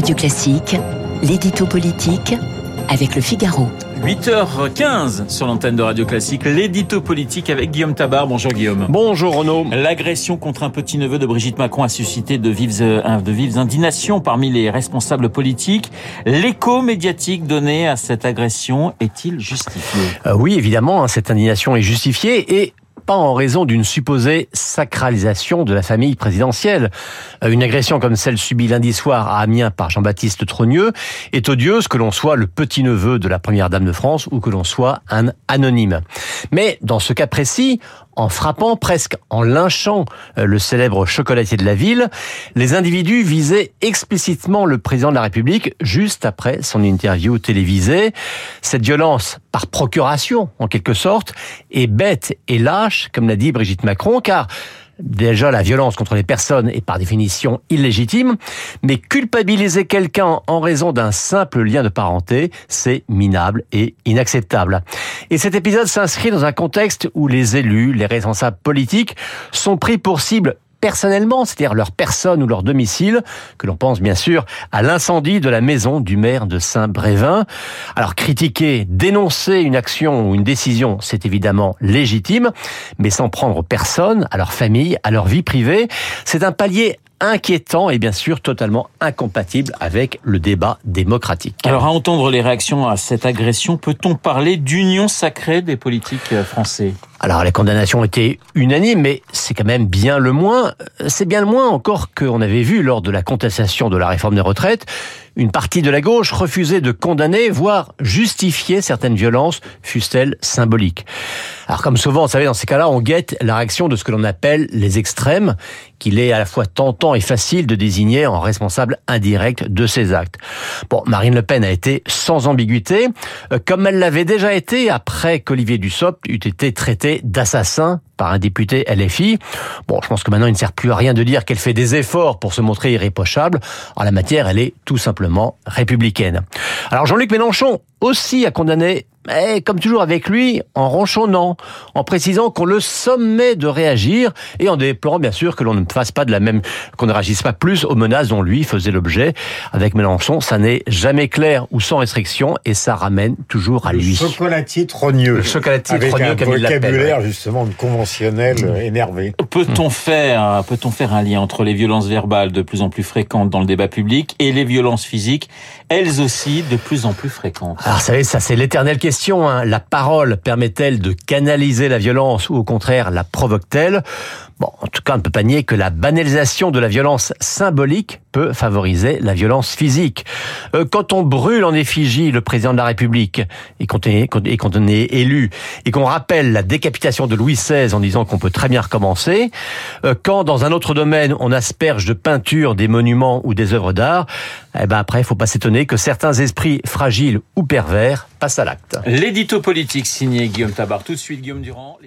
Radio Classique, l'édito politique avec le Figaro. 8h15 sur l'antenne de Radio Classique, l'édito politique avec Guillaume Tabar. Bonjour Guillaume. Bonjour Renaud. L'agression contre un petit-neveu de Brigitte Macron a suscité de vives, euh, de vives indignations parmi les responsables politiques. L'écho médiatique donné à cette agression est-il justifié? Euh, Oui, évidemment, hein, cette indignation est justifiée et en raison d'une supposée sacralisation de la famille présidentielle. Euh, une agression comme celle subie lundi soir à Amiens par Jean-Baptiste Trogneux est odieuse que l'on soit le petit-neveu de la première dame de France ou que l'on soit un anonyme. Mais dans ce cas précis, en frappant, presque en lynchant euh, le célèbre chocolatier de la ville, les individus visaient explicitement le président de la République juste après son interview télévisée. Cette violence, par procuration en quelque sorte, est bête et lâche, comme l'a dit Brigitte Macron, car Déjà, la violence contre les personnes est par définition illégitime, mais culpabiliser quelqu'un en raison d'un simple lien de parenté, c'est minable et inacceptable. Et cet épisode s'inscrit dans un contexte où les élus, les responsables politiques sont pris pour cible personnellement, c'est-à-dire leur personne ou leur domicile, que l'on pense bien sûr à l'incendie de la maison du maire de Saint-Brévin. Alors critiquer, dénoncer une action ou une décision, c'est évidemment légitime, mais sans prendre personne, à leur famille, à leur vie privée, c'est un palier inquiétant et bien sûr totalement incompatible avec le débat démocratique. Alors à entendre les réactions à cette agression, peut-on parler d'union sacrée des politiques français? Alors les condamnations étaient unanimes, mais c'est quand même bien le moins. C'est bien le moins encore qu'on avait vu lors de la contestation de la réforme des retraites. Une partie de la gauche refusait de condamner, voire justifier certaines violences, fussent-elles symboliques. Alors comme souvent, vous savez, dans ces cas-là, on guette la réaction de ce que l'on appelle les extrêmes, qu'il est à la fois tentant et facile de désigner en responsable indirect de ces actes. Bon, Marine Le Pen a été sans ambiguïté, euh, comme elle l'avait déjà été après qu'Olivier Dussopt eût été traité d'assassin par un député LFI. Bon, je pense que maintenant il ne sert plus à rien de dire qu'elle fait des efforts pour se montrer irréprochable. En la matière, elle est tout simplement républicaine. Alors Jean-Luc Mélenchon aussi a condamné mais comme toujours avec lui, en ronchonnant, en précisant qu'on le sommet de réagir et en déplorant bien sûr que l'on ne fasse pas de la même, qu'on ne réagisse pas plus aux menaces dont lui faisait l'objet. Avec Mélenchon, ça n'est jamais clair ou sans restriction et ça ramène toujours à lui. Le chocolatier trogneux. Le chocolatier avec trogneux, un vocabulaire justement conventionnel mmh. énervé. Peut-on faire, peut-on faire un lien entre les violences verbales de plus en plus fréquentes dans le débat public et les violences physiques, elles aussi de plus en plus fréquentes? Alors, vous savez, ça c'est l'éternelle question Hein. La parole permet-elle de canaliser la violence ou au contraire la provoque-t-elle? Bon, en tout cas, on ne peut pas nier que la banalisation de la violence symbolique peut favoriser la violence physique. Euh, quand on brûle en effigie le président de la République et qu'on est, élu et qu'on rappelle la décapitation de Louis XVI en disant qu'on peut très bien recommencer, euh, quand dans un autre domaine on asperge de peinture des monuments ou des œuvres d'art, eh ben après, il faut pas s'étonner que certains esprits fragiles ou pervers passent à l'acte. L'édito politique signé Guillaume Tabar. Tout de suite, Guillaume Durand,